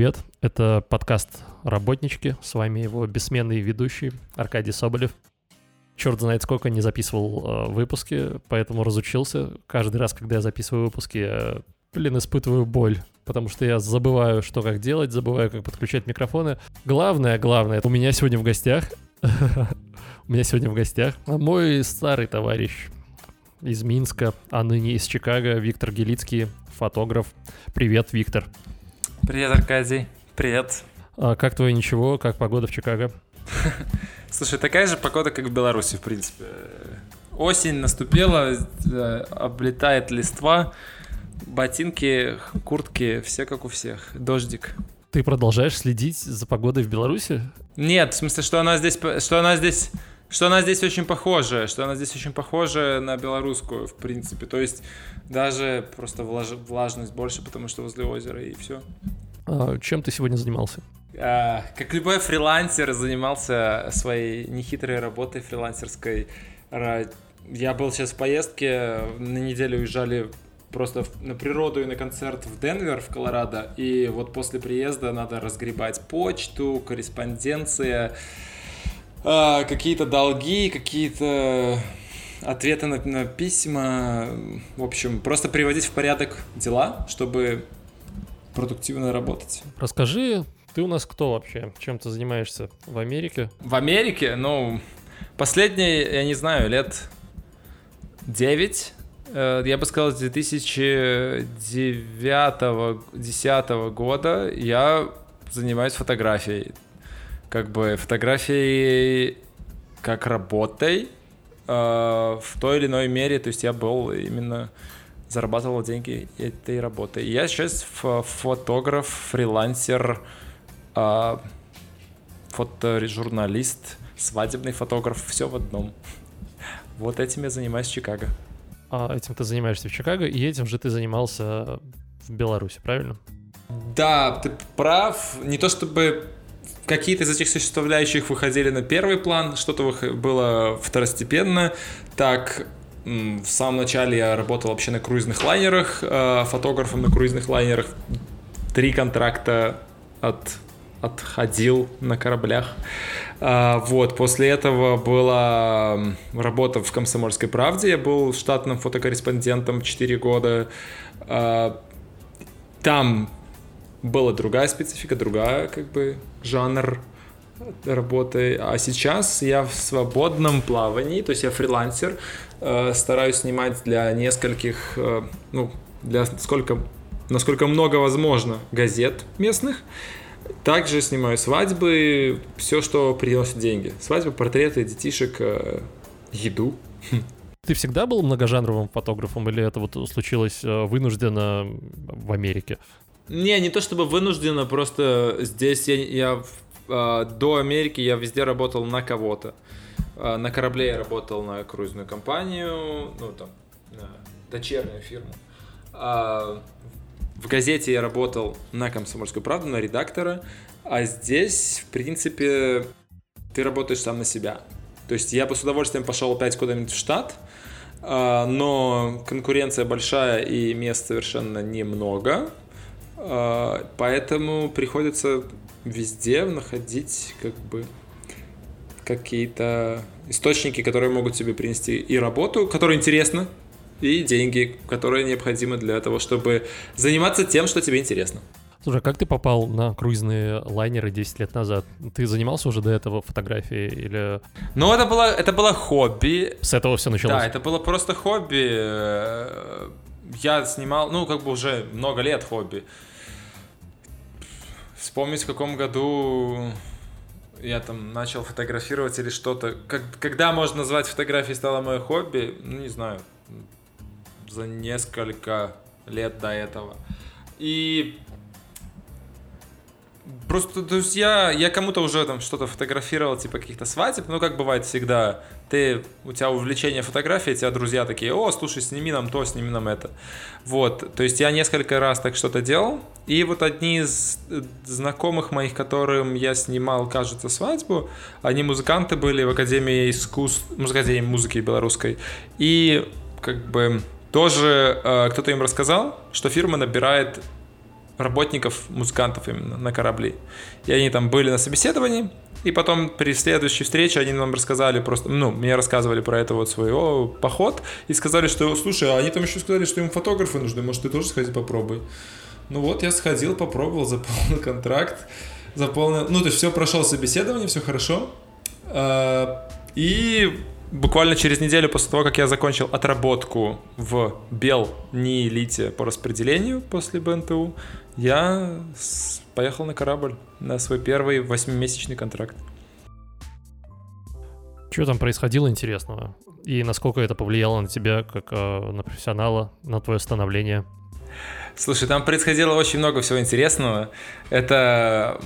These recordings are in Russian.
привет. Это подкаст «Работнички». С вами его бессменный ведущий Аркадий Соболев. Черт знает сколько не записывал э, выпуски, поэтому разучился. Каждый раз, когда я записываю выпуски, я, блин, испытываю боль, потому что я забываю, что как делать, забываю, как подключать микрофоны. Главное, главное, у меня сегодня в гостях, у меня сегодня в гостях мой старый товарищ из Минска, а ныне из Чикаго, Виктор Гелицкий, фотограф. Привет, Виктор. Привет, Аркадий. Привет. А как твое ничего? Как погода в Чикаго? Слушай, такая же погода, как в Беларуси, в принципе. Осень наступила, э, облетает листва, ботинки, куртки, все как у всех. Дождик. Ты продолжаешь следить за погодой в Беларуси? Нет, в смысле, что она здесь, что она здесь что она здесь очень похожа, что она здесь очень похожа на белорусскую, в принципе. То есть даже просто влаж... влажность больше, потому что возле озера и все. А чем ты сегодня занимался? А, как любой фрилансер, занимался своей нехитрой работой фрилансерской. Я был сейчас в поездке, на неделю уезжали просто на природу и на концерт в Денвер, в Колорадо. И вот после приезда надо разгребать почту, корреспонденция, а, какие-то долги, какие-то ответы на, на письма. В общем, просто приводить в порядок дела, чтобы продуктивно работать. Расскажи, ты у нас кто вообще? Чем ты занимаешься в Америке? В Америке? Ну, последние, я не знаю, лет 9 э, я бы сказал, с 2009-2010 года я занимаюсь фотографией как бы фотографией как работой э, в той или иной мере, то есть я был именно зарабатывал деньги этой работой. Я сейчас фотограф, фрилансер, э, фотожурналист, свадебный фотограф, все в одном. Вот этим я занимаюсь в Чикаго. А этим ты занимаешься в Чикаго, и этим же ты занимался в Беларуси, правильно? Да, ты прав. Не то чтобы какие-то из этих составляющих выходили на первый план, что-то было второстепенно. Так, в самом начале я работал вообще на круизных лайнерах, э, фотографом на круизных лайнерах. Три контракта от, отходил на кораблях. А, вот, после этого была работа в «Комсомольской правде». Я был штатным фотокорреспондентом 4 года. А, там была другая специфика, другая как бы жанр работы. А сейчас я в свободном плавании, то есть я фрилансер, э, стараюсь снимать для нескольких, э, ну, для сколько, насколько много возможно газет местных. Также снимаю свадьбы, все, что приносит деньги. Свадьбы, портреты, детишек, э, еду. Ты всегда был многожанровым фотографом или это вот случилось вынужденно в Америке? Не, не то чтобы вынужденно, просто здесь я, я до Америки я везде работал на кого-то. Э, на корабле я работал на круизную компанию, ну там, на дочернюю фирму. А в газете я работал на «Комсомольскую правду», на редактора. А здесь, в принципе, ты работаешь сам на себя. То есть я бы с удовольствием пошел опять куда-нибудь в штат, но конкуренция большая и мест совершенно немного. А, поэтому приходится везде находить как бы какие-то источники, которые могут тебе принести и работу, которая интересна, и деньги, которые необходимы для того, чтобы заниматься тем, что тебе интересно. Слушай, а как ты попал на круизные лайнеры 10 лет назад? Ты занимался уже до этого фотографией или... Ну, это было, это было хобби. С этого все началось? Да, это было просто хобби. Я снимал, ну, как бы уже много лет хобби. Вспомнить, в каком году я там начал фотографировать или что-то. Как, когда можно назвать фотографией стало мое хобби? Ну, не знаю. За несколько лет до этого. И Просто, то есть я, я кому-то уже там что-то фотографировал, типа каких-то свадеб, ну, как бывает всегда, ты, у тебя увлечение фотографией, тебя друзья такие, о, слушай, сними нам то, сними нам это. Вот, то есть я несколько раз так что-то делал, и вот одни из э, знакомых моих, которым я снимал, кажется, свадьбу, они музыканты были в Академии искусств, Академии музыки белорусской, и как бы тоже э, кто-то им рассказал, что фирма набирает работников, музыкантов именно на корабли. И они там были на собеседовании, и потом при следующей встрече они нам рассказали просто, ну, мне рассказывали про это вот свой поход, и сказали, что, слушай, а они там еще сказали, что им фотографы нужны, может, ты тоже сходи попробуй. Ну вот, я сходил, попробовал, заполнил контракт, заполнил, ну, то есть все прошел собеседование, все хорошо. А, и буквально через неделю после того, как я закончил отработку в Бел Нилите по распределению после БНТУ, я поехал на корабль на свой первый восьмимесячный контракт. Что там происходило интересного? И насколько это повлияло на тебя, как э, на профессионала, на твое становление? Слушай, там происходило очень много всего интересного. Это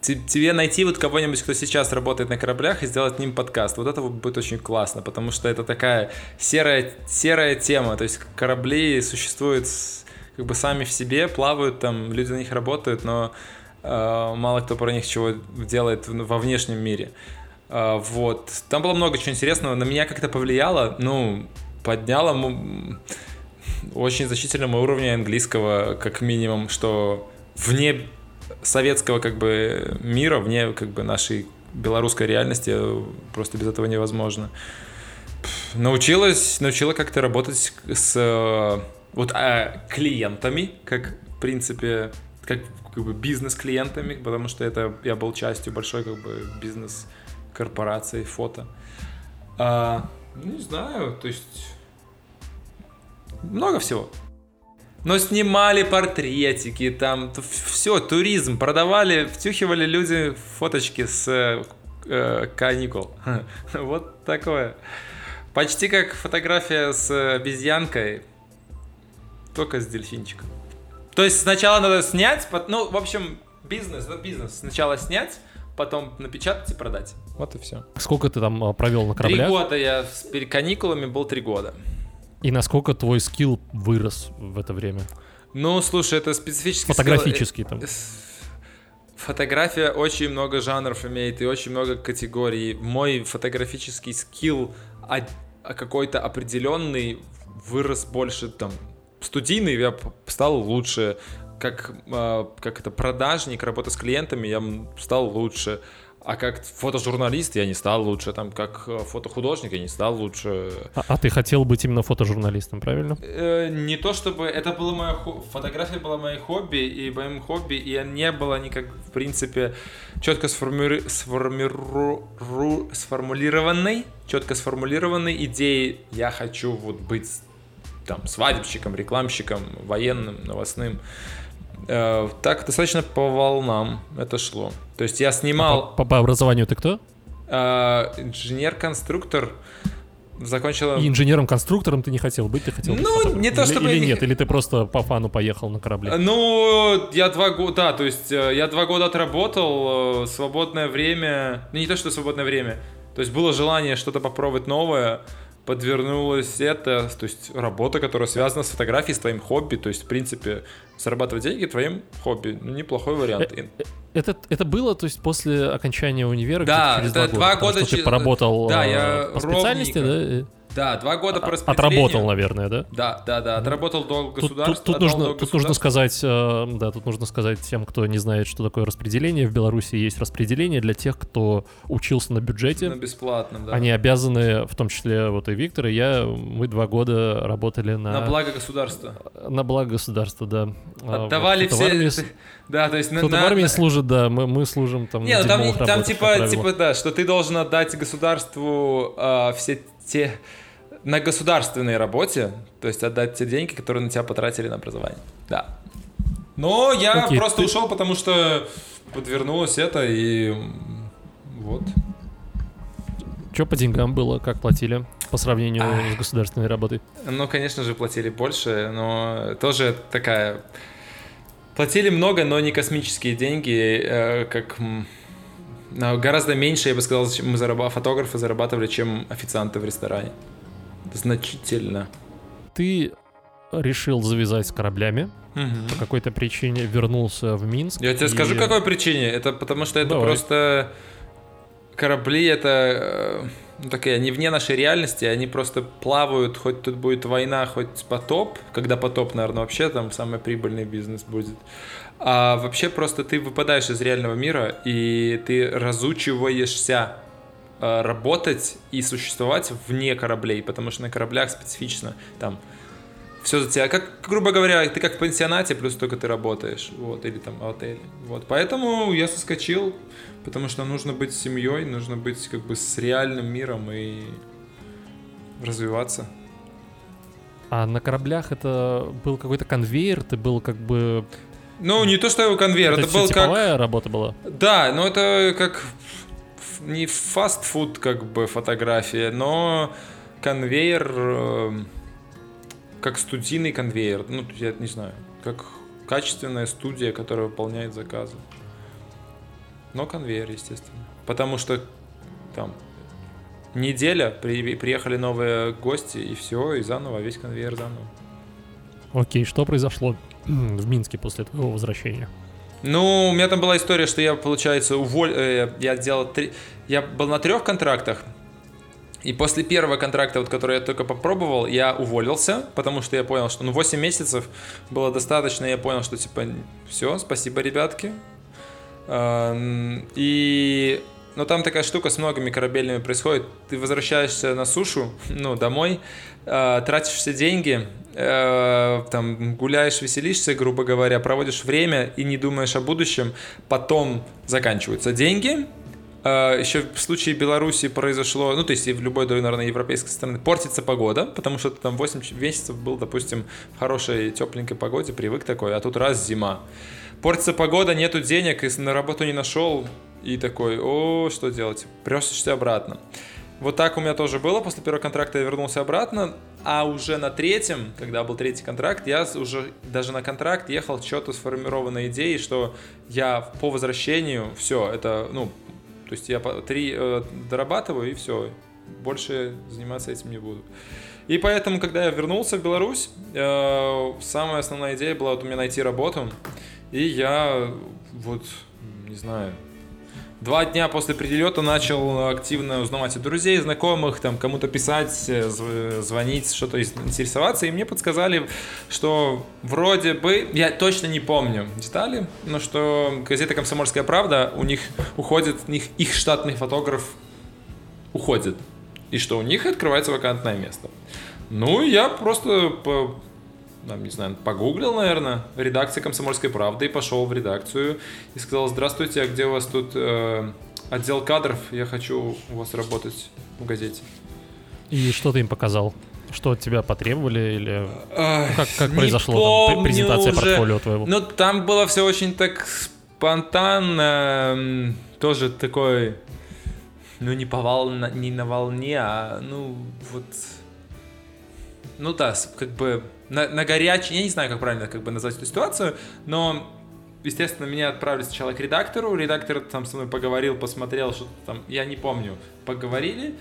тебе найти вот кого-нибудь, кто сейчас работает на кораблях, и сделать с ним подкаст. Вот это будет очень классно, потому что это такая серая, серая тема. То есть корабли существуют как бы сами в себе, плавают там, люди на них работают, но э, мало кто про них чего делает во внешнем мире. Э, вот. Там было много чего интересного. На меня как-то повлияло, ну, подняло очень значительному уровню английского, как минимум, что вне советского как бы мира, вне как бы нашей белорусской реальности просто без этого невозможно. Научилась, научила как-то работать с вот а, клиентами, как в принципе, как, как бы бизнес-клиентами, потому что это я был частью большой как бы бизнес-корпорации фото. А, ну, не знаю, то есть много всего. Но снимали портретики, там все, туризм, продавали, втюхивали люди фоточки с э, каникул. Вот такое. Почти как фотография с обезьянкой, только с дельфинчиком. То есть сначала надо снять, ну, в общем, бизнес, это бизнес. Сначала снять, потом напечатать и продать. Вот и все. Сколько ты там а, провел на кораблях? Три года я с каникулами был три года. И насколько твой скилл вырос в это время? Ну, слушай, это специфический Фотографический скилл. там. Фотография очень много жанров имеет и очень много категорий. Мой фотографический скилл какой-то определенный вырос больше там студийный, я стал лучше, как, как это продажник, работа с клиентами, я стал лучше. А как фотожурналист я не стал лучше, там как э, фотохудожник я не стал лучше. А, а ты хотел быть именно фотожурналистом, правильно? Э, не то чтобы это было мое хо... фотография была моим хобби и моим хобби и не было никак в принципе четко сформи... сформиру... сформулированной, четко сформулированной идеей я хочу вот быть там свадебщиком, рекламщиком, военным, новостным. Э, так достаточно по волнам это шло. То есть я снимал... А по, по образованию ты кто? Э, инженер-конструктор. Закончила... И инженером-конструктором ты не хотел быть, ты хотел быть Ну, фотографом. не то или, чтобы... Или нет, или ты просто по фану поехал на корабле? Ну, я два года, да, то есть э, я два года отработал, э, свободное время, ну не то, что свободное время, то есть было желание что-то попробовать новое, подвернулась это, то есть работа, которая связана с фотографией, с твоим хобби, то есть, в принципе, зарабатывать деньги твоим хобби, ну, неплохой вариант. Э, э, это, это было, то есть, после окончания универа? Да, через это два года. Два года че... ты поработал да, я по специальности, да? Да, два года по распределению. Отработал, наверное, да? Да, да, да, отработал долг государства. Тут, тут, нужно, тут нужно сказать, э, да, тут нужно сказать тем, кто не знает, что такое распределение. В Беларуси есть распределение для тех, кто учился на бюджете. На бесплатном, да. Они обязаны, в том числе вот и Виктор, и я, мы два года работали на... На благо государства. На благо государства, да. Отдавали вот, все... Армии... Да, то есть... Кто-то на, в армии служит, да, мы, мы служим там... Нет, ну там, там типа, типа, да, что ты должен отдать государству э, все те на государственной работе, то есть отдать те деньги, которые на тебя потратили на образование. Да. Но я Окей, просто ты... ушел, потому что подвернулось это и вот. Что по деньгам было, как платили по сравнению Ах. с государственной работой? Ну, конечно же, платили больше, но тоже такая... Платили много, но не космические деньги, э, как гораздо меньше, я бы сказал, чем мы зарабатывали, фотографы зарабатывали, чем официанты в ресторане значительно. Ты решил завязать с кораблями, угу. по какой-то причине вернулся в Минск. Я тебе и... скажу, какой причине. Это потому что это Давай. просто корабли это э, ну, такие, они вне нашей реальности, они просто плавают, хоть тут будет война, хоть потоп, когда потоп, наверное, вообще там самый прибыльный бизнес будет. А вообще просто ты выпадаешь из реального мира, и ты разучиваешься э, работать и существовать вне кораблей, потому что на кораблях специфично там все за тебя, как, грубо говоря, ты как в пансионате, плюс только ты работаешь, вот, или там в отеле, вот, поэтому я соскочил, потому что нужно быть семьей, нужно быть как бы с реальным миром и развиваться. А на кораблях это был какой-то конвейер, ты был как бы... Ну, не то, что его конвейер, это, это был как... работа была? Да, но это как не фастфуд как бы фотография, но конвейер эм, как студийный конвейер, ну, я не знаю, как качественная студия, которая выполняет заказы. Но конвейер, естественно. Потому что там неделя, при, приехали новые гости, и все, и заново, весь конвейер заново. Окей, что произошло в Минске после твоего возвращения? Ну, у меня там была история, что я, получается, уволь... Э, я делал три... Я был на трех контрактах, и после первого контракта, вот, который я только попробовал, я уволился, потому что я понял, что ну 8 месяцев было достаточно, я понял, что типа все, спасибо, ребятки. И но там такая штука с многими корабельными происходит. Ты возвращаешься на сушу, ну, домой, э, тратишь все деньги, э, там, гуляешь, веселишься, грубо говоря, проводишь время и не думаешь о будущем. Потом заканчиваются деньги, а, еще в случае Беларуси произошло, ну, то есть и в любой, наверное, европейской стране, портится погода, потому что там 8 месяцев был, допустим, в хорошей тепленькой погоде, привык такой, а тут раз зима. Портится погода, нету денег, и на работу не нашел, и такой, о, что делать? Прешься обратно. Вот так у меня тоже было. После первого контракта я вернулся обратно, а уже на третьем, когда был третий контракт, я уже даже на контракт ехал что-то сформированной идеей, что я по возвращению, все, это, ну, то есть я три э, дорабатываю и все. Больше заниматься этим не буду. И поэтому, когда я вернулся в Беларусь, э, самая основная идея была вот у меня найти работу. И я вот, не знаю, Два дня после прилета начал активно узнавать от друзей, знакомых, там кому-то писать, э, звонить, что-то интересоваться. И мне подсказали, что вроде бы, я точно не помню детали, но что газета «Комсомольская правда», у них уходит, у них их штатный фотограф уходит. И что у них открывается вакантное место. Ну, я просто там, не знаю, погуглил, наверное, редакция «Комсомольской правды» и пошел в редакцию и сказал, здравствуйте, а где у вас тут э, отдел кадров? Я хочу у вас работать в газете. И что ты им показал? Что от тебя потребовали или ну, как, как произошло там, презентация уже. портфолио твоего? Ну, там было все очень так спонтанно, тоже такой, ну, не, по волна, не на волне, а, ну, вот, ну да, как бы на, на горячий, я не знаю, как правильно как бы назвать эту ситуацию, но естественно, меня отправили сначала к редактору, редактор там со мной поговорил, посмотрел, что там, я не помню, поговорили,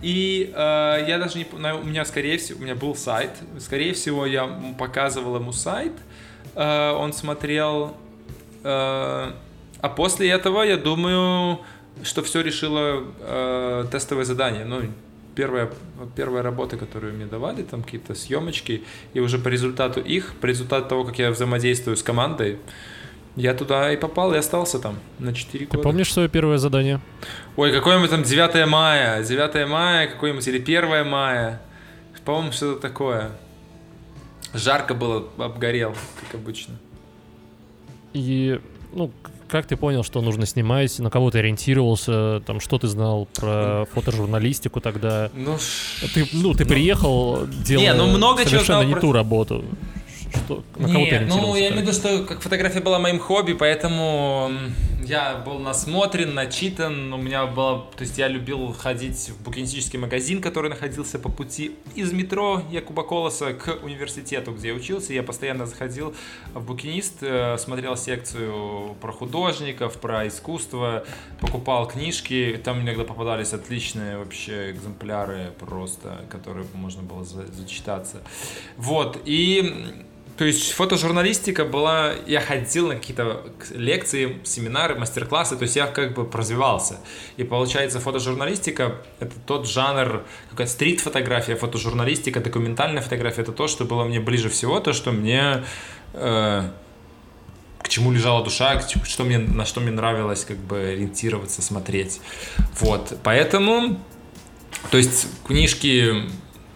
и э, я даже не, у меня скорее всего, у меня был сайт, скорее всего, я показывал ему сайт, э, он смотрел, э, а после этого, я думаю, что все решило э, тестовое задание, ну, первая, первая работа, которую мне давали, там какие-то съемочки, и уже по результату их, по результату того, как я взаимодействую с командой, я туда и попал, и остался там на 4 года. Ты помнишь свое первое задание? Ой, какое-нибудь там 9 мая, 9 мая какое-нибудь, или 1 мая. По-моему, что-то такое. Жарко было, обгорел, как обычно. И, ну, как ты понял, что нужно снимать? На кого ты ориентировался? Там, что ты знал про фотожурналистику тогда? Ну, ты, ну, ты ну, приехал, делая не, ну, много совершенно чего не про... ту работу. Что, на кого Нет, ну я имею в виду, что как фотография была моим хобби, поэтому я был насмотрен, начитан, у меня было, то есть я любил ходить в букинистический магазин, который находился по пути из метро Якуба Колоса к университету, где я учился, я постоянно заходил в букинист, э, смотрел секцию про художников, про искусство, покупал книжки, там иногда попадались отличные вообще экземпляры просто, которые можно было зачитаться. Вот, и то есть фотожурналистика была, я ходил на какие-то лекции, семинары, мастер-классы, то есть я как бы развивался. И получается фотожурналистика это тот жанр, какая стрит-фотография, фотожурналистика, документальная фотография, это то, что было мне ближе всего, то, что мне э, к чему лежала душа, что мне, на что мне нравилось как бы ориентироваться, смотреть. Вот, поэтому, то есть книжки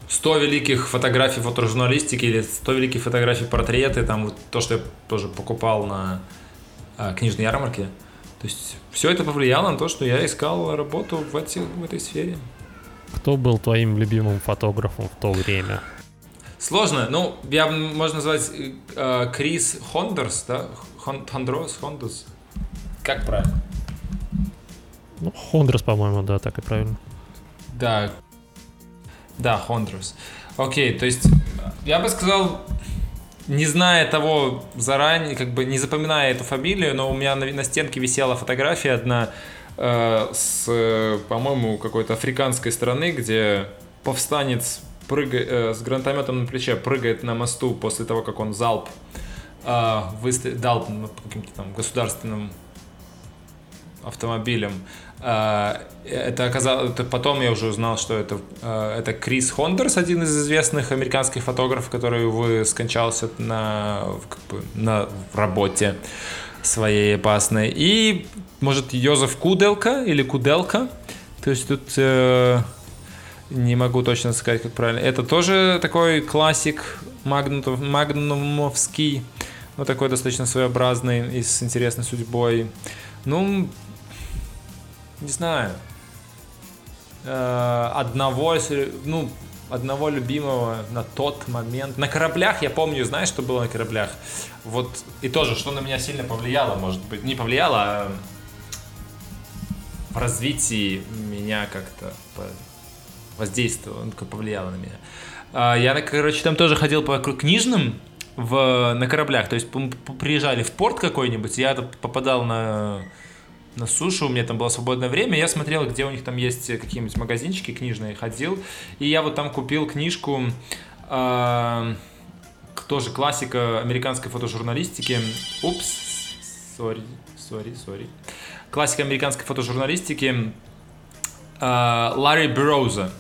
100 великих фотографий фотожурналистики или 100 великих фотографий портреты, там вот то, что я тоже покупал на а, книжной ярмарке. То есть все это повлияло на то, что я искал работу в, эти, в этой сфере. Кто был твоим любимым фотографом в то время? Сложно. Ну, я можно назвать э, Крис Хондрос, да? Хондрос, Хондус. Как правильно? Ну, Хондрос, по-моему, да, так и правильно. Да, да, Хондрос. Окей, то есть я бы сказал, не зная того заранее, как бы не запоминая эту фамилию, но у меня на, на стенке висела фотография одна э, с, по-моему, какой-то африканской страны, где повстанец прыгает, э, с гранатометом на плече прыгает на мосту после того, как он залп э, выстав, дал каким-то там государственным автомобилем. А, это оказалось, это потом я уже узнал, что это, а, это Крис Хондерс, один из известных американских фотографов, который, увы, скончался на, как бы, на работе своей опасной. И, может, Йозеф Куделка или Куделка. То есть тут э, не могу точно сказать, как правильно. Это тоже такой классик магнутов, магнумовский, но такой достаточно своеобразный и с интересной судьбой. Ну, не знаю, э, одного, ну, одного любимого на тот момент. На кораблях, я помню, знаешь, что было на кораблях? Вот, и тоже, что на меня сильно повлияло, может быть, не повлияло, а в развитии меня как-то воздействовало, ну, повлияло на меня. А, я, короче, там тоже ходил по книжным в, на кораблях, то есть приезжали в порт какой-нибудь, я попадал на на сушу, у меня там было свободное время, я смотрел, где у них там есть какие-нибудь магазинчики книжные, ходил, и я вот там купил книжку, э, тоже классика американской фотожурналистики, упс, сори, сори, сори, классика американской фотожурналистики э, Ларри Бероуза,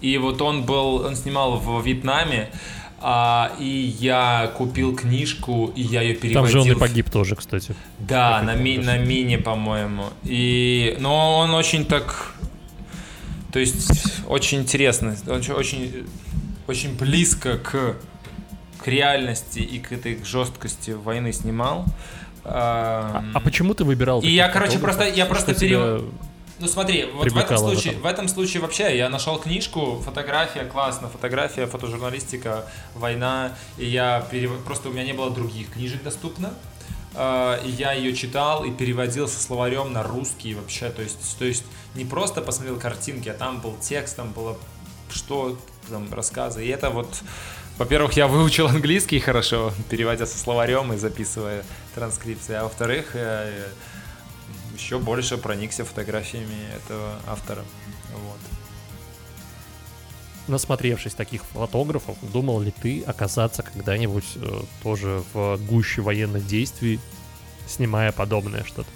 и вот он был, он снимал в Вьетнаме, а, и я купил книжку, и я ее переводил. Там же он и погиб тоже, кстати. Да, на, ми, на мини, по-моему. И, но он очень так, то есть очень интересно, очень, очень, очень близко к, к реальности и к этой жесткости войны снимал. А, а почему ты выбирал? И я, короче, просто я просто перев... Ну смотри, вот в этом случае, в этом. в этом случае вообще я нашел книжку, фотография, классно, фотография, фотожурналистика, война, и я перев... просто у меня не было других книжек доступно, э, и я ее читал и переводил со словарем на русский вообще, то есть, то есть не просто посмотрел картинки, а там был текст, там было что там рассказы, и это вот во-первых, я выучил английский хорошо, переводя со словарем и записывая транскрипции, а во-вторых, э, еще больше проникся фотографиями этого автора. Вот. Насмотревшись таких фотографов, думал ли ты оказаться когда-нибудь э, тоже в гуще военных действий, снимая подобное что-то?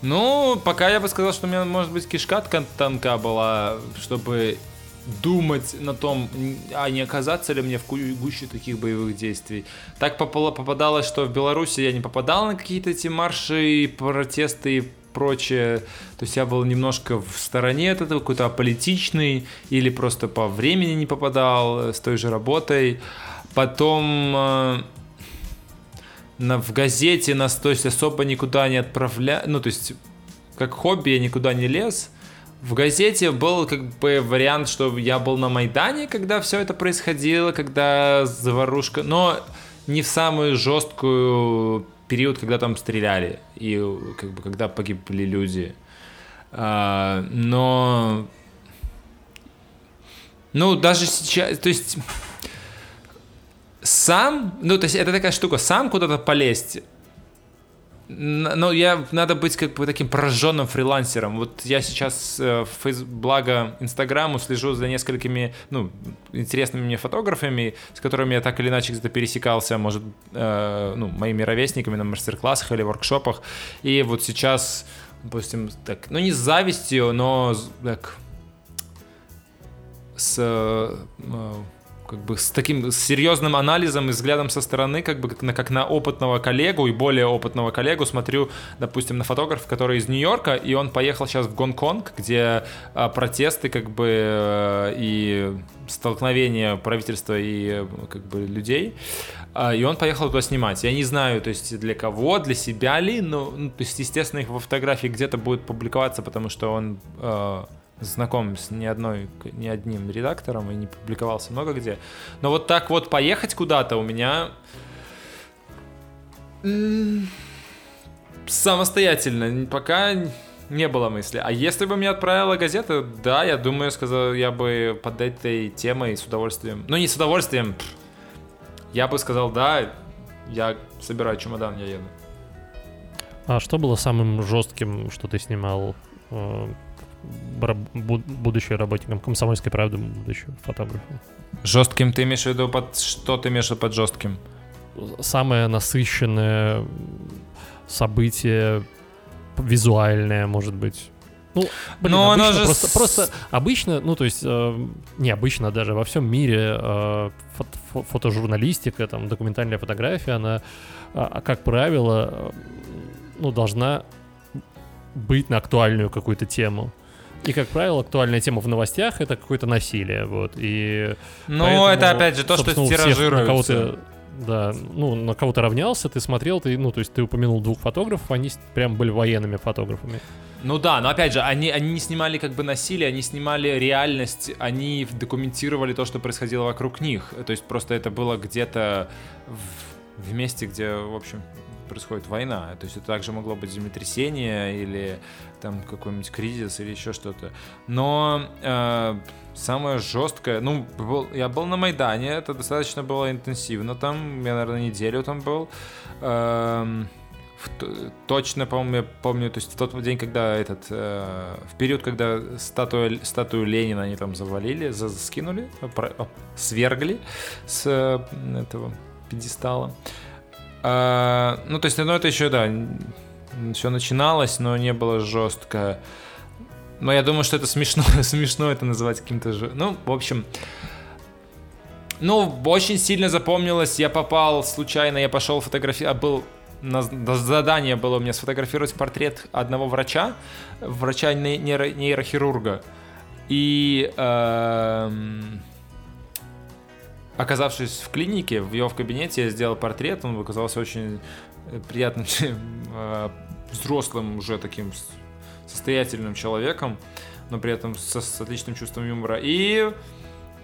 Ну, пока я бы сказал, что у меня, может быть, кишка тонка была, чтобы думать на том, а не оказаться ли мне в гуще таких боевых действий. Так попадалось, что в Беларуси я не попадал на какие-то эти марши, протесты и прочее. То есть я был немножко в стороне от этого, какой-то аполитичный, или просто по времени не попадал э, с той же работой. Потом э, на, в газете нас то есть особо никуда не отправляли, ну то есть как хобби я никуда не лез, в газете был как бы вариант, что я был на Майдане, когда все это происходило, когда заварушка, но не в самую жесткую период, когда там стреляли и как бы когда погибли люди. А, но ну даже сейчас, то есть сам, ну то есть это такая штука, сам куда-то полезть ну, я надо быть как бы таким прожженным фрилансером. Вот я сейчас э, фейс, благо Инстаграму слежу за несколькими, ну, интересными мне фотографами, с которыми я так или иначе где-то пересекался, может, э, ну, моими ровесниками на мастер-классах или воркшопах. И вот сейчас, допустим, так, ну, не с завистью, но так, с э, как бы с таким серьезным анализом и взглядом со стороны, как бы на, как на опытного коллегу и более опытного коллегу смотрю, допустим, на фотографа, который из Нью-Йорка, и он поехал сейчас в Гонконг, где а, протесты как бы э, и столкновения правительства и как бы людей, а, и он поехал туда снимать. Я не знаю, то есть для кого, для себя ли, но, ну, то есть, естественно, их во фотографии где-то будет публиковаться, потому что он э, знаком с ни одной, ни одним редактором и не публиковался много где. Но вот так вот поехать куда-то у меня самостоятельно пока не было мысли. А если бы меня отправила газета, да, я думаю, сказал, я бы под этой темой с удовольствием. Ну, не с удовольствием. Я бы сказал, да, я собираю чемодан, я еду. А что было самым жестким, что ты снимал э, будущий работником комсомольской правды, будущий фотографом. Жестким ты имеешь в виду под что ты имеешь в виду под жестким? Самое насыщенное событие визуальное, может быть. Ну, блин, Но оно же просто, просто обычно, ну то есть э, необычно даже во всем мире э, фото фотожурналистика, там документальная фотография, она, э, как правило, э, ну должна быть на актуальную какую-то тему. И, как правило, актуальная тема в новостях — это какое-то насилие, вот, и... Ну, это, опять же, то, что тиражируется. Да, ну, на кого то равнялся, ты смотрел, ты, ну, то есть ты упомянул двух фотографов, они прям были военными фотографами. Ну да, но опять же, они, они не снимали как бы насилие, они снимали реальность, они документировали то, что происходило вокруг них. То есть просто это было где-то в, в месте, где, в общем, происходит война. То есть это также могло быть землетрясение или там какой-нибудь кризис или еще что-то. Но э, самое жесткое, ну, был, я был на Майдане, это достаточно было интенсивно там, я, наверное, неделю там был. Э, точно, по-моему, я помню, то есть в тот день, когда этот, э, в период, когда статую, статую Ленина они там завалили, за, скинули, про, свергли с э, этого пьедестала. А, ну, то есть, ну, это еще, да, все начиналось, но не было жестко. Но я думаю, что это смешно, смешно это называть каким-то же. Ну, в общем. Ну, очень сильно запомнилось. Я попал случайно, я пошел фотографировать. А был задание было у меня сфотографировать портрет одного врача, врача нейро, нейрохирурга. И эм, оказавшись в клинике, в его кабинете, я сделал портрет, он оказался очень э, приятным, э, взрослым уже таким состоятельным человеком, но при этом со, с отличным чувством юмора. И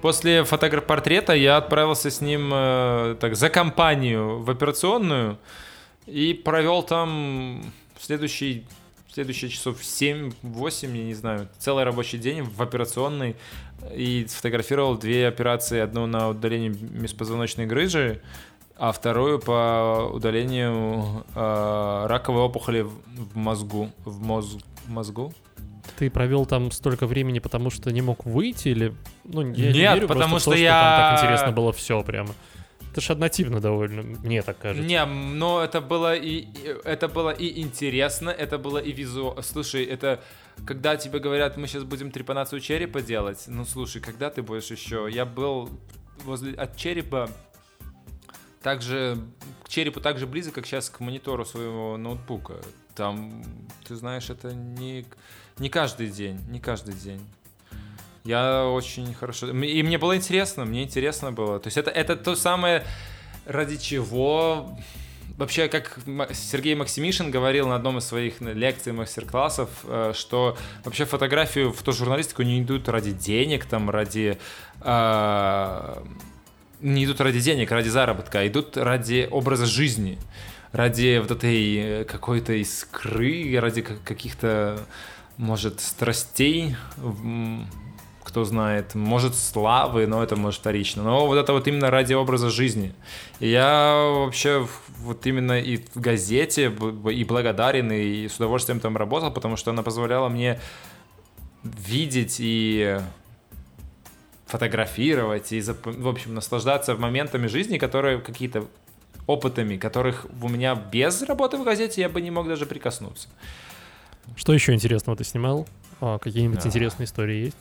после фотопортрета я отправился с ним э, так, за компанию в операционную и провел там следующий следующие часов 7-8, я не знаю, целый рабочий день в операционной и сфотографировал две операции. Одну на удаление межпозвоночной грыжи, а вторую по удалению э, раковой опухоли в мозгу. В мозг, мозгу. Ты провел там столько времени, потому что не мог выйти или... Ну, я Нет, не верю, потому что то, я... Что там так интересно было все прямо. Это же однотипно довольно, мне так кажется. Не, но это было и это было и интересно, это было и визуально. Слушай, это когда тебе говорят, мы сейчас будем трепанацию черепа делать. Ну слушай, когда ты будешь еще? Я был возле от черепа также к черепу так же близко, как сейчас к монитору своего ноутбука. Там, ты знаешь, это не, не каждый день, не каждый день. Я очень хорошо... И мне было интересно, мне интересно было. То есть это, это то самое, ради чего... Вообще, как Сергей Максимишин говорил на одном из своих лекций, мастер-классов, э, что вообще фотографию, фотожурналистику не идут ради денег, там, ради... Э, не идут ради денег, ради заработка, а идут ради образа жизни, ради вот этой какой-то искры, ради каких-то, может, страстей, кто знает, может славы, но это может вторично. Но вот это вот именно ради образа жизни. И я вообще вот именно и в газете и благодарен, и с удовольствием там работал, потому что она позволяла мне видеть и фотографировать и, в общем, наслаждаться моментами жизни, которые какие-то опытами, которых у меня без работы в газете я бы не мог даже прикоснуться. Что еще интересного ты снимал? А, какие-нибудь да. интересные истории есть?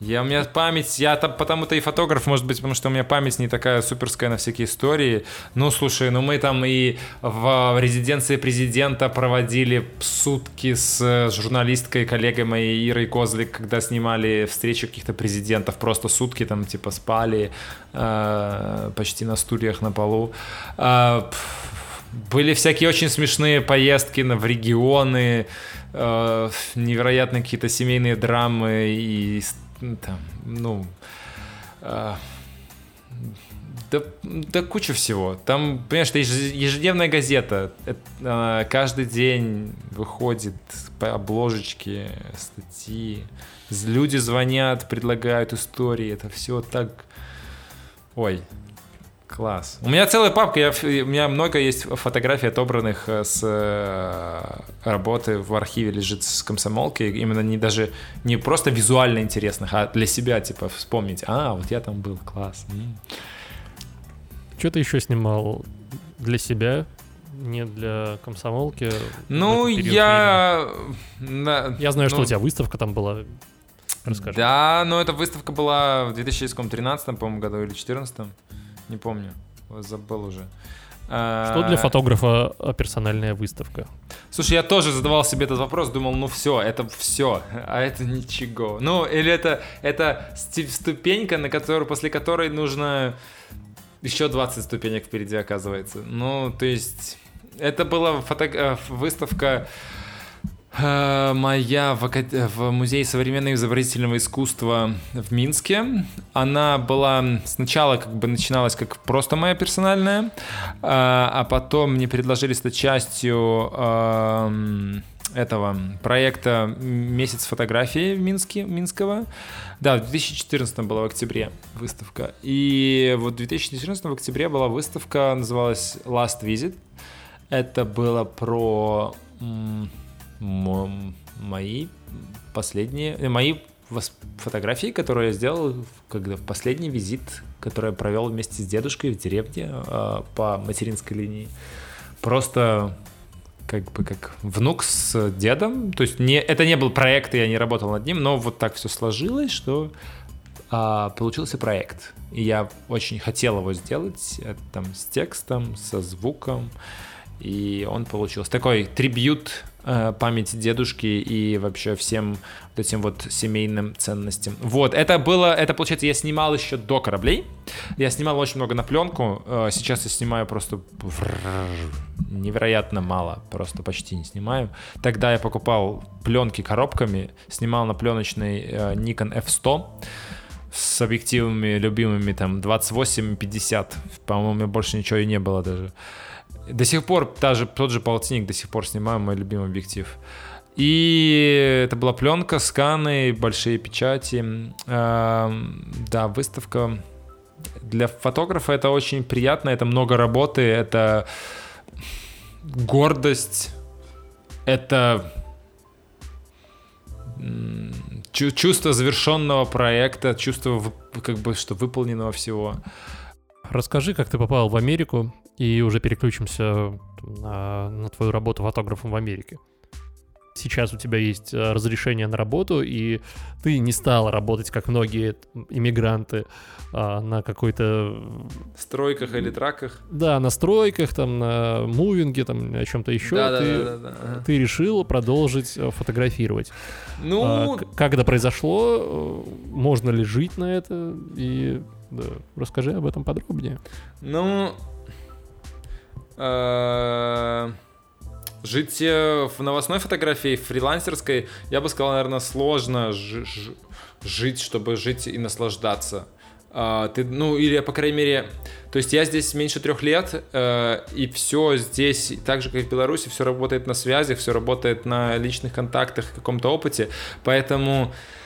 Я, у меня память, я там потому-то и фотограф, может быть, потому что у меня память не такая суперская на всякие истории. Ну, слушай, ну мы там и в резиденции президента проводили сутки с журналисткой, коллегой моей Ирой Козлик, когда снимали встречу каких-то президентов, просто сутки там типа спали э, почти на стульях на полу. Э, были всякие очень смешные поездки в регионы, э, невероятные какие-то семейные драмы и там, ну, э, да, да куча всего. Там, понимаешь, это ежедневная газета. Это, э, каждый день выходит по обложечке статьи. Люди звонят, предлагают истории. Это все так... Ой, Класс. У меня целая папка, я, у меня много есть фотографий отобранных э, с э, работы в архиве лежит с комсомолки, именно не даже не просто визуально интересных, а для себя типа вспомнить, а вот я там был, класс. Что ты еще снимал для себя? Не для комсомолки. Ну, я... На... Я знаю, ну... что у тебя выставка там была. Расскажи. Да, но эта выставка была в 2013, по-моему, году или 2014 не помню, забыл уже. Что для а, фотографа персональная выставка? Слушай, я тоже задавал себе этот вопрос, думал, ну все, это все, а это ничего. Ну, или это, это ступенька, на которую, после которой нужно еще 20 ступенек впереди, оказывается. Ну, то есть, это была фото... Э, выставка моя в, в Музее современного изобразительного искусства в Минске. Она была сначала как бы начиналась как просто моя персональная, а, а потом мне предложили стать частью эм, этого проекта «Месяц фотографии» в Минске, Минского. Да, в 2014 была в октябре выставка. И вот в 2014 в октябре была выставка, называлась «Last Visit». Это было про мои последние, э, мои фотографии, которые я сделал, когда в последний визит, который я провел вместе с дедушкой в деревне э, по материнской линии. Просто как бы как внук с дедом. То есть не, это не был проект, я не работал над ним, но вот так все сложилось, что а, получился проект. И я очень хотел его сделать, это, там с текстом, со звуком, и он получился. Такой трибют Э, память дедушки и вообще всем вот этим вот семейным ценностям. Вот, это было, это получается, я снимал еще до кораблей. Я снимал очень много на пленку. Э, сейчас я снимаю просто невероятно мало, просто почти не снимаю. Тогда я покупал пленки коробками, снимал на пленочной э, Nikon F100 с объективами любимыми там 28-50. По-моему, больше ничего и не было даже. До сих пор, даже тот же полтинник до сих пор снимаю, мой любимый объектив. И это была пленка, сканы, большие печати. Да, выставка. Для фотографа это очень приятно, это много работы, это гордость, это чувство завершенного проекта, чувство как бы что выполненного всего. Расскажи, как ты попал в Америку, и уже переключимся на, на твою работу фотографом в Америке. Сейчас у тебя есть э, разрешение на работу, и ты не стал работать, как многие иммигранты, а, на какой-то... Стройках или траках? Да, на стройках, там, на мувинге, там, на чем-то еще. Да, ты, да, да, да, да. ты решил продолжить э, фотографировать. Ну... А, как это произошло? Э, можно ли жить на это? И да, расскажи об этом подробнее. Ну... Э, жить э, в новостной фотографии, фрилансерской, я бы сказал, наверное, сложно жить, чтобы жить и наслаждаться. э, ты, ну, или, по крайней мере, то есть я здесь меньше трех лет, э, и все здесь, так же, как и в Беларуси, все работает на связи, все работает на личных контактах, каком-то опыте, поэтому э,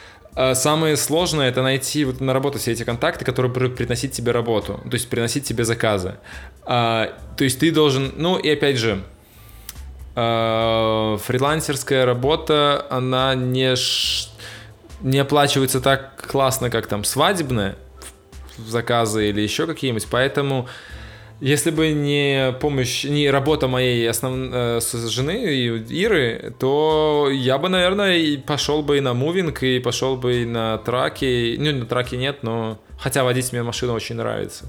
самое сложное это найти вот на работу все эти контакты, которые будут приносить тебе работу, то есть приносить тебе заказы. А, то есть ты должен, ну и опять же, э, фрилансерская работа, она не, не оплачивается так классно, как там свадебная, заказы или еще какие-нибудь, поэтому если бы не помощь, не работа моей основ... Э, жены Иры, то я бы, наверное, пошел бы и на мувинг, и пошел бы и на траки. Ну, на траке нет, но... Хотя водить мне машину очень нравится.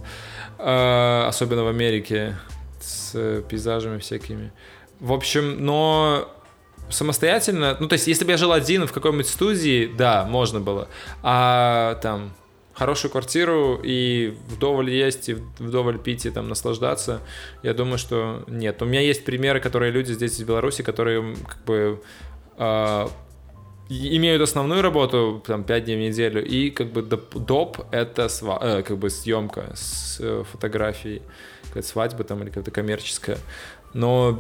Э, особенно в Америке с пейзажами всякими. В общем, но самостоятельно, ну, то есть, если бы я жил один в какой-нибудь студии, да, можно было. А там хорошую квартиру и вдоволь есть, и вдоволь пить и там наслаждаться, я думаю, что нет. У меня есть примеры, которые люди здесь из Беларуси, которые как бы э, имеют основную работу, там, 5 дней в неделю, и как бы доп, это сва э, как бы съемка с э, фотографией, какая-то свадьба там или какая-то коммерческая. Но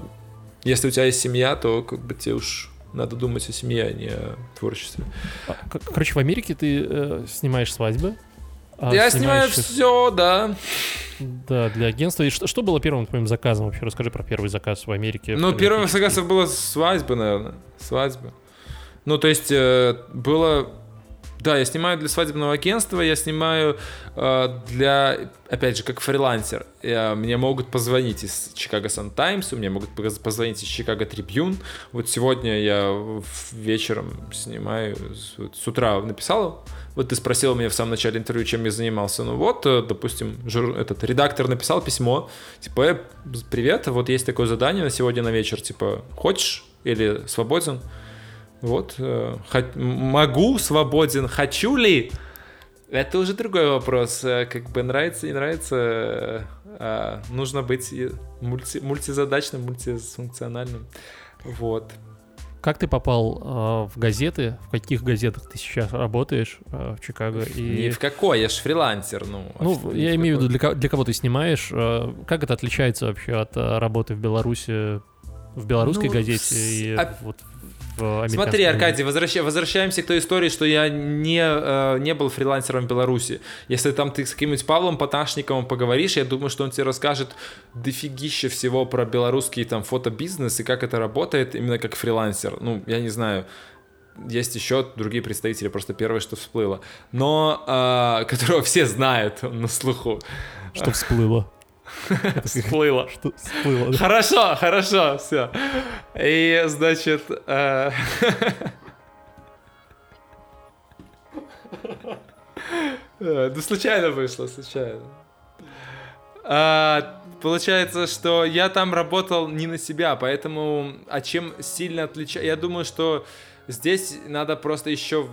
если у тебя есть семья, то как бы тебе уж надо думать о семье, а не о творчестве. А, короче, в Америке ты э, снимаешь свадьбы, а, Я снимаю все, да. Да, для агентства. И что, что было первым твоим заказом вообще? Расскажи про первый заказ в Америке. Ну, первым заказом было свадьба, наверное. Свадьба. Ну, то есть э, было да, я снимаю для свадебного агентства, я снимаю э, для, опять же, как фрилансер. Я, мне могут позвонить из Chicago Sun Times, мне могут позвонить из Chicago Tribune. Вот сегодня я вечером снимаю, с, с утра написал, вот ты спросил меня в самом начале интервью, чем я занимался. Ну вот, э, допустим, жур, этот редактор написал письмо, типа, э, привет, вот есть такое задание на сегодня на вечер, типа, хочешь или свободен? Вот, э, могу, свободен, хочу ли? Это уже другой вопрос. Э, как бы нравится, не нравится, э, нужно быть мульти, мультизадачным, мультифункциональным. Вот. Как ты попал э, в газеты? В каких газетах ты сейчас работаешь э, в Чикаго? И... Ни в какой, я ж фрилансер. Ну, ну я имею в виду, для, для кого ты снимаешь. Э, как это отличается вообще от работы в Беларуси, в белорусской ну, газете и а... вот Смотри, Аркадий, возвращ... возвращаемся к той истории, что я не, э, не был фрилансером в Беларуси. Если там ты с каким-нибудь Павлом Поташниковым поговоришь, я думаю, что он тебе расскажет дофигища всего про белорусский там фотобизнес и как это работает именно как фрилансер. Ну, я не знаю, есть еще другие представители, просто первое, что всплыло. Но, э, которого все знают на слуху. Что всплыло? Всплыло. Что всплыло? Хорошо, хорошо, все. И, значит... Э, да случайно вышло, случайно. А, получается, что я там работал не на себя, поэтому, а чем сильно отличаю? Я думаю, что здесь надо просто еще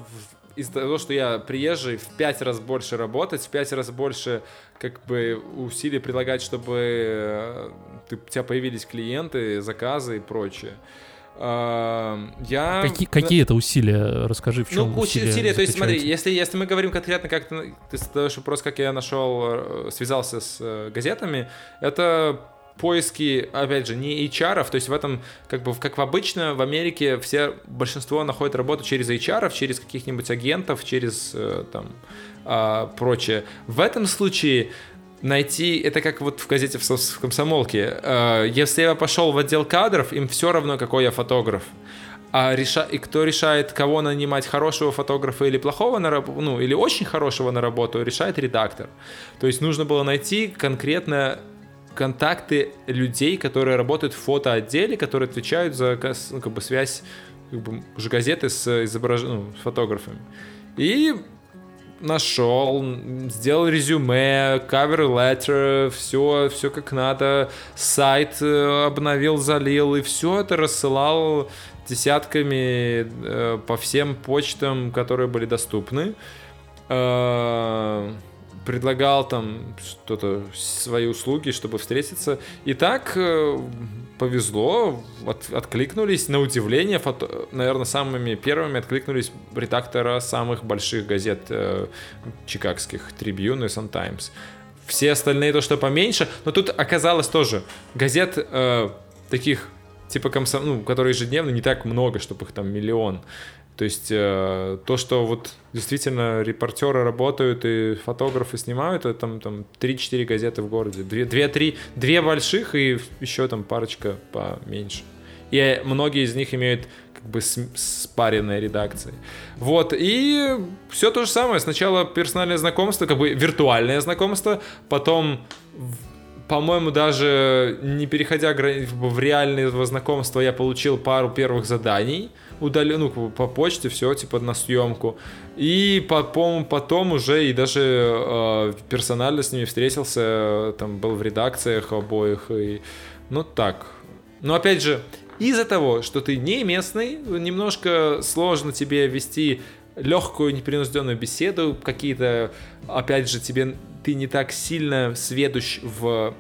из-за того, что я приезжий, в пять раз больше работать, в пять раз больше как бы усилий прилагать, чтобы э, ты, у тебя появились клиенты, заказы и прочее. А, я... Какие, какие это усилия? Расскажи, в чем ну, усилия, усилия то есть смотри, если, если мы говорим конкретно, как ты, ты задаешь вопрос, как я нашел, э, связался с э, газетами, это поиски, опять же, не HR, то есть в этом, как бы, как обычно, в Америке все, большинство находит работу через HR, через каких-нибудь агентов, через, э, там, а, прочее. В этом случае найти, это как вот в газете в комсомолке, э, если я пошел в отдел кадров, им все равно, какой я фотограф. А реша... И кто решает, кого нанимать, хорошего фотографа или плохого на работу, ну, или очень хорошего на работу, решает редактор. То есть нужно было найти конкретно контакты людей, которые работают в фотоотделе, которые отвечают за ну, как бы, связь как бы, уже газеты с изображением, ну, с фотографами. И нашел, сделал резюме, cover letter, все, все как надо, сайт э, обновил, залил, и все это рассылал десятками э, по всем почтам, которые были доступны. Э, предлагал там что-то, свои услуги, чтобы встретиться. И так, э, повезло, от, откликнулись, на удивление, фото, наверное, самыми первыми откликнулись редактора самых больших газет э, чикагских, Tribune и Sun Times. Все остальные то, что поменьше, но тут оказалось тоже, газет э, таких, типа комсом, ну, которые ежедневно, не так много, чтобы их там миллион. То есть э, то, что вот действительно репортеры работают и фотографы снимают, это там, там 3-4 газеты в городе. 2-3, две больших и еще там парочка поменьше. И многие из них имеют как бы спаренные редакции. Вот, и все то же самое. Сначала персональное знакомство, как бы виртуальное знакомство, потом по-моему, даже не переходя в реальное знакомство, я получил пару первых заданий удален, ну, по почте, все, типа, на съемку. И, по-моему, потом уже и даже э, персонально с ними встретился, там, был в редакциях обоих, и, ну, так. Но, опять же, из-за того, что ты не местный, немножко сложно тебе вести легкую непринужденную беседу, какие-то, опять же, тебе ты не так сильно сведущ в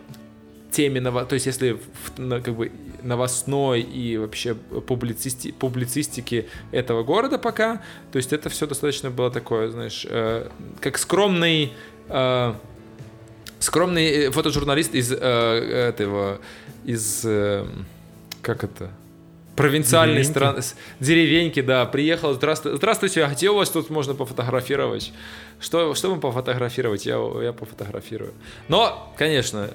теме, то есть если в, как бы новостной и вообще публицисти, публицистики этого города пока, то есть это все достаточно было такое, знаешь, э, как скромный э, скромный фотожурналист из э, этого из э, как это провинциальной страны, деревеньки, да, приехал, здравствуйте, здравствуйте, а где у вас тут можно пофотографировать? Что, что вам пофотографировать? Я, я пофотографирую. Но, конечно,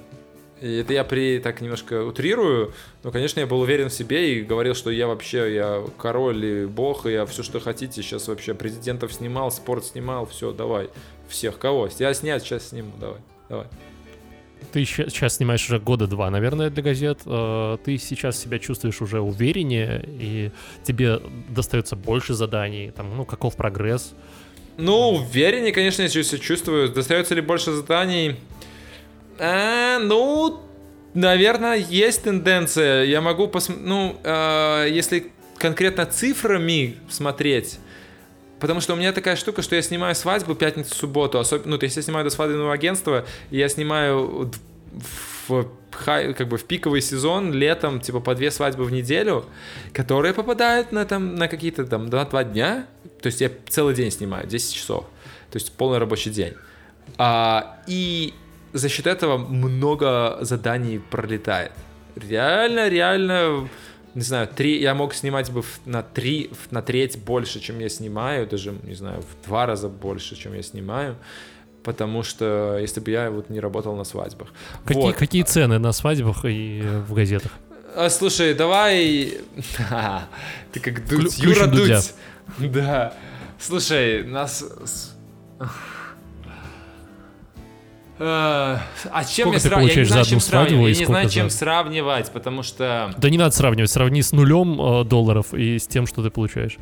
это я при так немножко утрирую, но, конечно, я был уверен в себе и говорил, что я вообще, я король и бог, и я все, что хотите, сейчас вообще президентов снимал, спорт снимал, все, давай, всех, кого? Я снять, сейчас сниму, давай, давай. Ты сейчас снимаешь уже года два, наверное, для газет. Э, ты сейчас себя чувствуешь уже увереннее, и тебе достается больше заданий. Там, ну, каков прогресс? Ну, увереннее, конечно, я себя чувствую. Достается ли больше заданий? А, ну, наверное, есть тенденция. Я могу посмотреть, ну, э, если конкретно цифрами смотреть, потому что у меня такая штука, что я снимаю свадьбу пятницу, субботу, особенно, ну, есть я снимаю до свадебного агентства, я снимаю в хай, как бы в пиковый сезон летом типа по две свадьбы в неделю, которые попадают на там на какие-то там два, два дня, то есть я целый день снимаю 10 часов, то есть полный рабочий день. А, и за счет этого много заданий пролетает. Реально, реально, не знаю, три, я мог снимать бы на три, на треть больше, чем я снимаю, даже, не знаю, в два раза больше, чем я снимаю, потому что если бы я вот не работал на свадьбах. Какие, вот. какие цены на свадьбах и в газетах? А, слушай, давай... Ты как Дудь, Юра Дудь. Да. Слушай, нас... Э, а чем сколько я сравниваю? Я не знаю, чем сравнивать. Я не знаю, чем сравнивать, потому что... Да не надо сравнивать. Сравни с нулем э, долларов и с тем, что ты получаешь.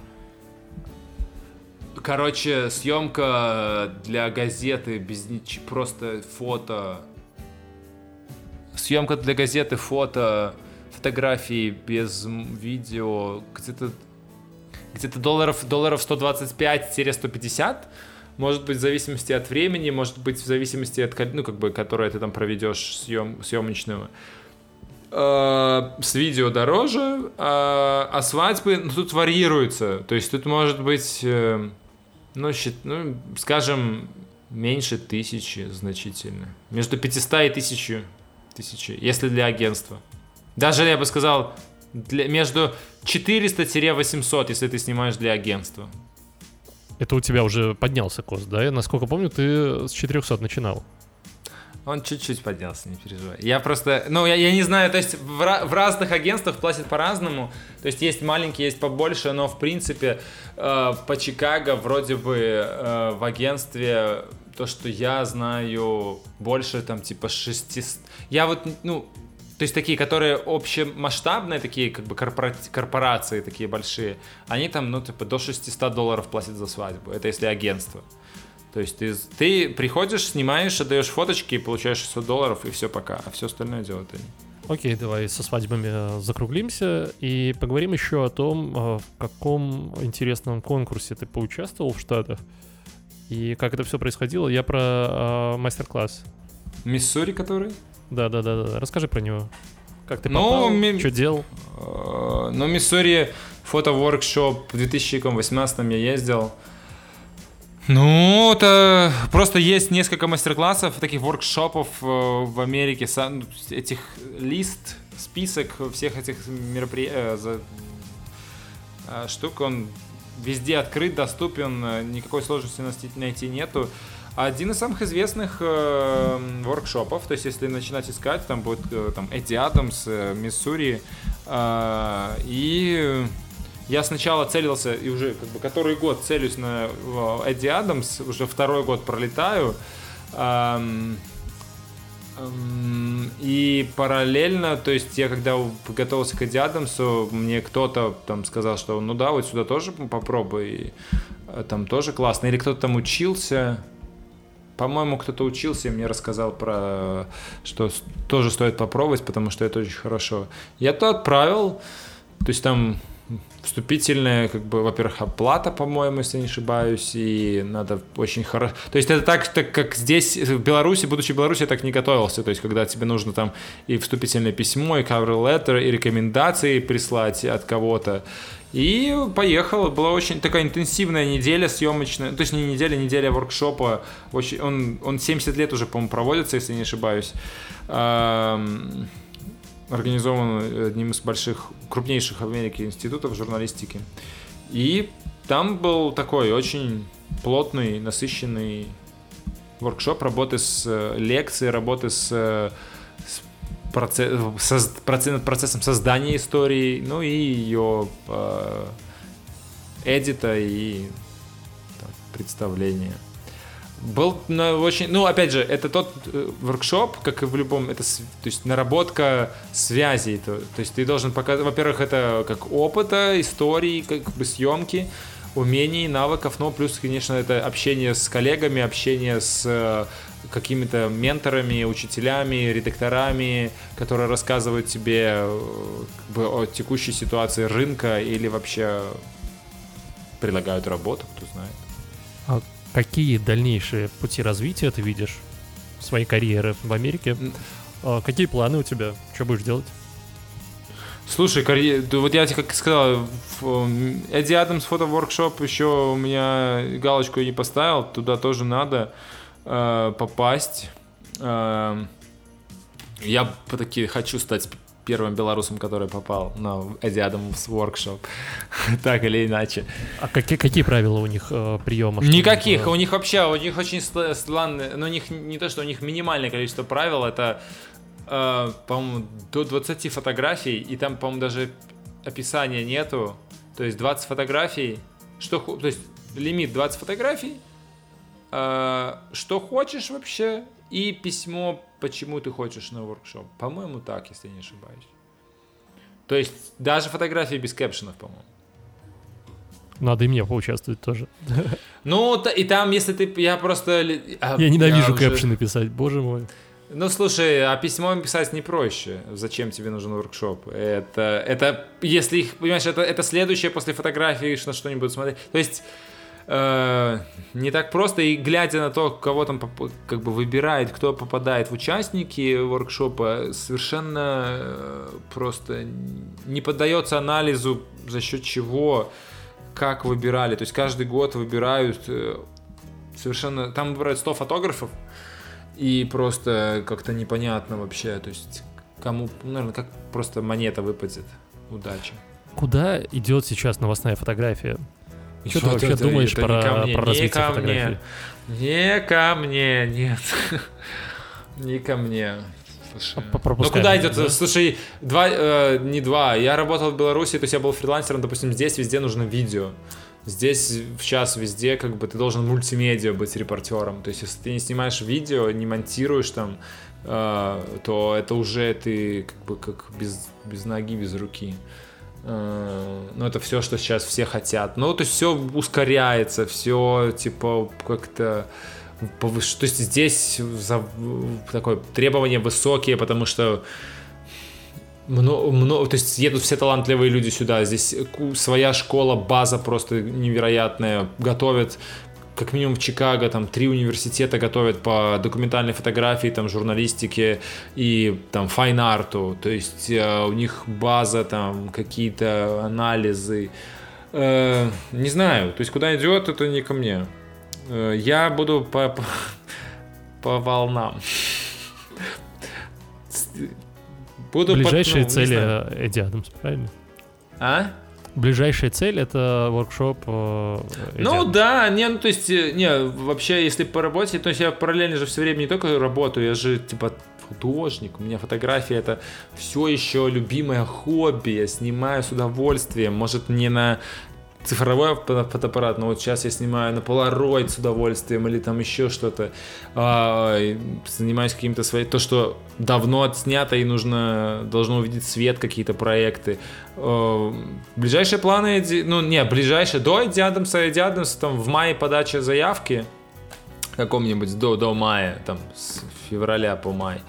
Короче, съемка для газеты без ничего, просто фото. Съемка для газеты, фото, фотографии без видео, где-то где-то долларов, долларов 125-150 может быть в зависимости от времени, может быть в зависимости от, ну, как бы, которое ты там проведешь съем, съемочную. Э, с видео дороже, а, а свадьбы ну, тут варьируются. То есть тут может быть, э, ну, щит, ну, скажем, меньше тысячи значительно. Между 500 и 1000, тысячи, если для агентства. Даже, я бы сказал, для, между 400-800, если ты снимаешь для агентства. Это у тебя уже поднялся кост, да? Я, насколько помню, ты с 400 начинал. Он чуть-чуть поднялся, не переживай. Я просто, ну, я, я не знаю, то есть в, в разных агентствах платят по-разному. То есть есть маленькие, есть побольше, но в принципе э, по Чикаго вроде бы э, в агентстве то, что я знаю, больше там типа 600... Я вот, ну, то есть такие, которые общемасштабные, такие как бы корпора... корпорации такие большие, они там, ну, типа до 600 долларов платят за свадьбу. Это если агентство. То есть ты, ты приходишь, снимаешь, отдаешь фоточки и получаешь 600 долларов, и все пока. А все остальное делают они. Окей, давай со свадьбами э, закруглимся и поговорим еще о том, э, в каком интересном конкурсе ты поучаствовал в Штатах и как это все происходило. Я про э, мастер-класс. Миссури который? Да, да, да, да. Расскажи про него. Как ты попал? Ну, что делал? Э, ну, Миссури фото-воркшоп в 2018 я ездил. Ну, это просто есть несколько мастер-классов, таких воркшопов э, в Америке, ну, этих лист, список всех этих мероприятий, э, штук, он везде открыт, доступен, никакой сложности найти нету. Один из самых известных э, воркшопов, то есть если начинать искать, там будет э, там Эдди Адамс, э, Миссури, э, и я сначала целился, и уже как бы который год целюсь на Эдди Адамс, уже второй год пролетаю. И параллельно, то есть я когда готовился к Эдди Адамсу, мне кто-то там сказал, что ну да, вот сюда тоже попробуй, э, там тоже классно. Или кто-то там учился, по-моему, кто-то учился и мне рассказал про, что тоже стоит попробовать, потому что это очень хорошо. Я то отправил, то есть там вступительная, как бы, во-первых, оплата, по-моему, если не ошибаюсь, и надо очень хорошо... То есть это так, так, как здесь, в Беларуси, будучи в Беларуси, я так не готовился, то есть когда тебе нужно там и вступительное письмо, и cover letter, и рекомендации прислать от кого-то, и поехал, была очень такая интенсивная неделя съемочная, то есть не неделя, неделя воркшопа, очень, он, он 70 лет уже, по-моему, проводится, если не ошибаюсь. Организован одним из больших, крупнейших в Америке институтов журналистики. И там был такой очень плотный, насыщенный воркшоп работы с э, лекцией, работы с, э, процесс, со, процесс, процессом создания истории, ну и ее э, эдита и так, представления. Был ну, очень, ну опять же, это тот э, воркшоп, как и в любом, это то есть наработка связей, то, то есть ты должен показать, во-первых, это как опыта, истории, как бы съемки, умений, навыков, но плюс, конечно, это общение с коллегами, общение с э, какими-то менторами, учителями, редакторами, которые рассказывают тебе э, как бы, о текущей ситуации рынка или вообще предлагают работу, кто знает. А какие дальнейшие пути развития ты видишь своей карьере в Америке? А какие планы у тебя? Что будешь делать? Слушай, карьер... вот я тебе как сказал, Эдди Адамс фото воркшоп еще у меня галочку не поставил, туда тоже надо э, попасть. Э, я таки хочу стать первым белорусом, который попал на Эдди Адамс воркшоп. так или иначе. А какие, какие правила у них э, приема? Никаких. У них вообще, у них очень странные, но у них не то, что у них минимальное количество правил, это, э, по-моему, до 20 фотографий, и там, по-моему, даже описания нету. То есть 20 фотографий, что, то есть лимит 20 фотографий, что хочешь вообще, и письмо почему ты хочешь на воркшоп. По-моему, так, если я не ошибаюсь. То есть даже фотографии без кэпшенов, по-моему. Надо и мне поучаствовать тоже. Ну, и там, если ты... Я просто... А, я ненавижу я уже... кэпшены писать, боже мой. Ну, слушай, а письмо писать не проще. Зачем тебе нужен воркшоп? Это, это если их, понимаешь, это, это следующее после фотографии, на что-нибудь смотреть. То есть э, не так просто, и глядя на то, кого там как бы выбирает, кто попадает в участники воркшопа, совершенно э, просто не поддается анализу, за счет чего, как выбирали. То есть каждый год выбирают э, совершенно... Там выбирают 100 фотографов, и просто как-то непонятно вообще, то есть кому, наверное, как просто монета выпадет. Удачи. Куда идет сейчас новостная фотография? Что, ты вообще думаешь это про, ко мне, про развитие не ко фотографии? Мне, не ко мне, нет. не ко мне. Слушай. Ну куда идет? Да? Слушай, два, э, не два. Я работал в Беларуси, то есть я был фрилансером, допустим, здесь везде нужно видео. Здесь в час везде как бы ты должен мультимедиа быть репортером. То есть если ты не снимаешь видео, не монтируешь там, э, то это уже ты как бы как без, без ноги, без руки. Э, ну, это все, что сейчас все хотят. Ну, то есть все ускоряется, все типа как-то повыш... То есть здесь за... такое требования высокие, потому что много, много, то есть едут все талантливые люди сюда. Здесь своя школа, база просто невероятная. Готовят как минимум в Чикаго там три университета готовят по документальной фотографии, там журналистике и там файн-арту, то есть э, у них база там какие-то анализы, э, не знаю, то есть куда идет, это не ко мне. Э, я буду по, по, по волнам. Буду Ближайшие под, ну, цели Эдди Адамс, правильно? А? Ближайшая цель это воркшоп. Э, ну да, не, ну то есть, э, не, вообще, если по работе, то есть я параллельно же все время не только работаю, я же типа художник, у меня фотография это все еще любимое хобби, я снимаю с удовольствием, может не на цифровой фотоаппарат, но вот сейчас я снимаю на Polaroid с удовольствием или там еще что-то, а, занимаюсь каким-то своим, то, что давно отснято и нужно, должно увидеть свет какие-то проекты. А, ближайшие планы, ну не, ближайшие, до Эдди Адамса, Эдди Адамса, там в мае подача заявки, каком-нибудь до, до мая, там с февраля по май.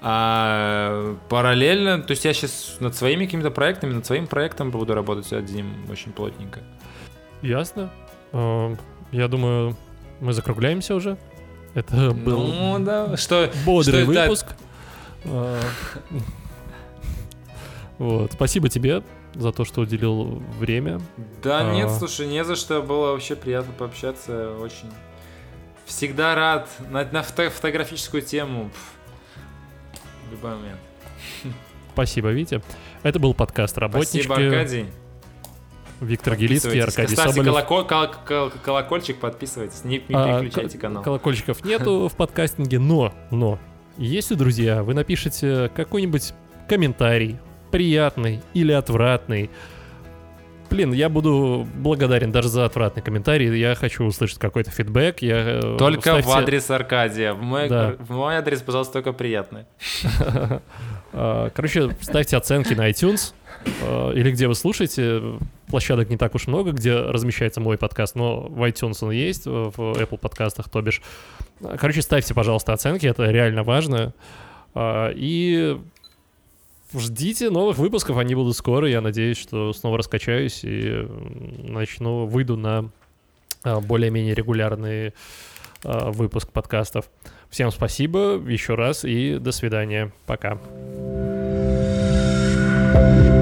А параллельно, то есть я сейчас над своими какими-то проектами, над своим проектом буду работать одним очень плотненько. Ясно. А, я думаю, мы закругляемся уже. Это был ну, да. что, бодрый что выпуск. А, вот. Спасибо тебе за то, что уделил время. Да, а... нет, слушай, не за что. Было вообще приятно пообщаться. Очень. Всегда рад на, на фото фотографическую тему. Пф в любой момент. Спасибо, Витя. Это был подкаст «Работнички». Спасибо, Аркадий. Виктор Гелицкий, Аркадий Ставьте Соболев. Колоко- кол- кол- колокольчик, подписывайтесь, не, не а, переключайте канал. Колокольчиков нету в подкастинге, но, но, если, друзья, вы напишите какой-нибудь комментарий, приятный или отвратный, Блин, я буду благодарен даже за отвратный комментарий. Я хочу услышать какой-то фидбэк. Я, э, только ставьте... в адрес Аркадия. В мой, да. в мой адрес, пожалуйста, только приятный. А, короче, ставьте оценки на iTunes а, или где вы слушаете. Площадок не так уж много, где размещается мой подкаст, но в iTunes он есть, в Apple подкастах, то бишь. Короче, ставьте, пожалуйста, оценки, это реально важно. А, и ждите новых выпусков, они будут скоро. Я надеюсь, что снова раскачаюсь и начну, выйду на а, более-менее регулярный а, выпуск подкастов. Всем спасибо еще раз и до свидания. Пока. thank you